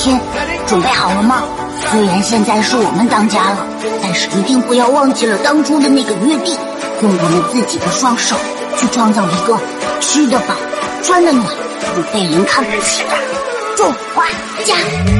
天，准备好了吗？虽然现在是我们当家了，但是一定不要忘记了当初的那个约定，用我们自己的双手去创造一个吃得饱、穿得暖、不被人看不起的中花家。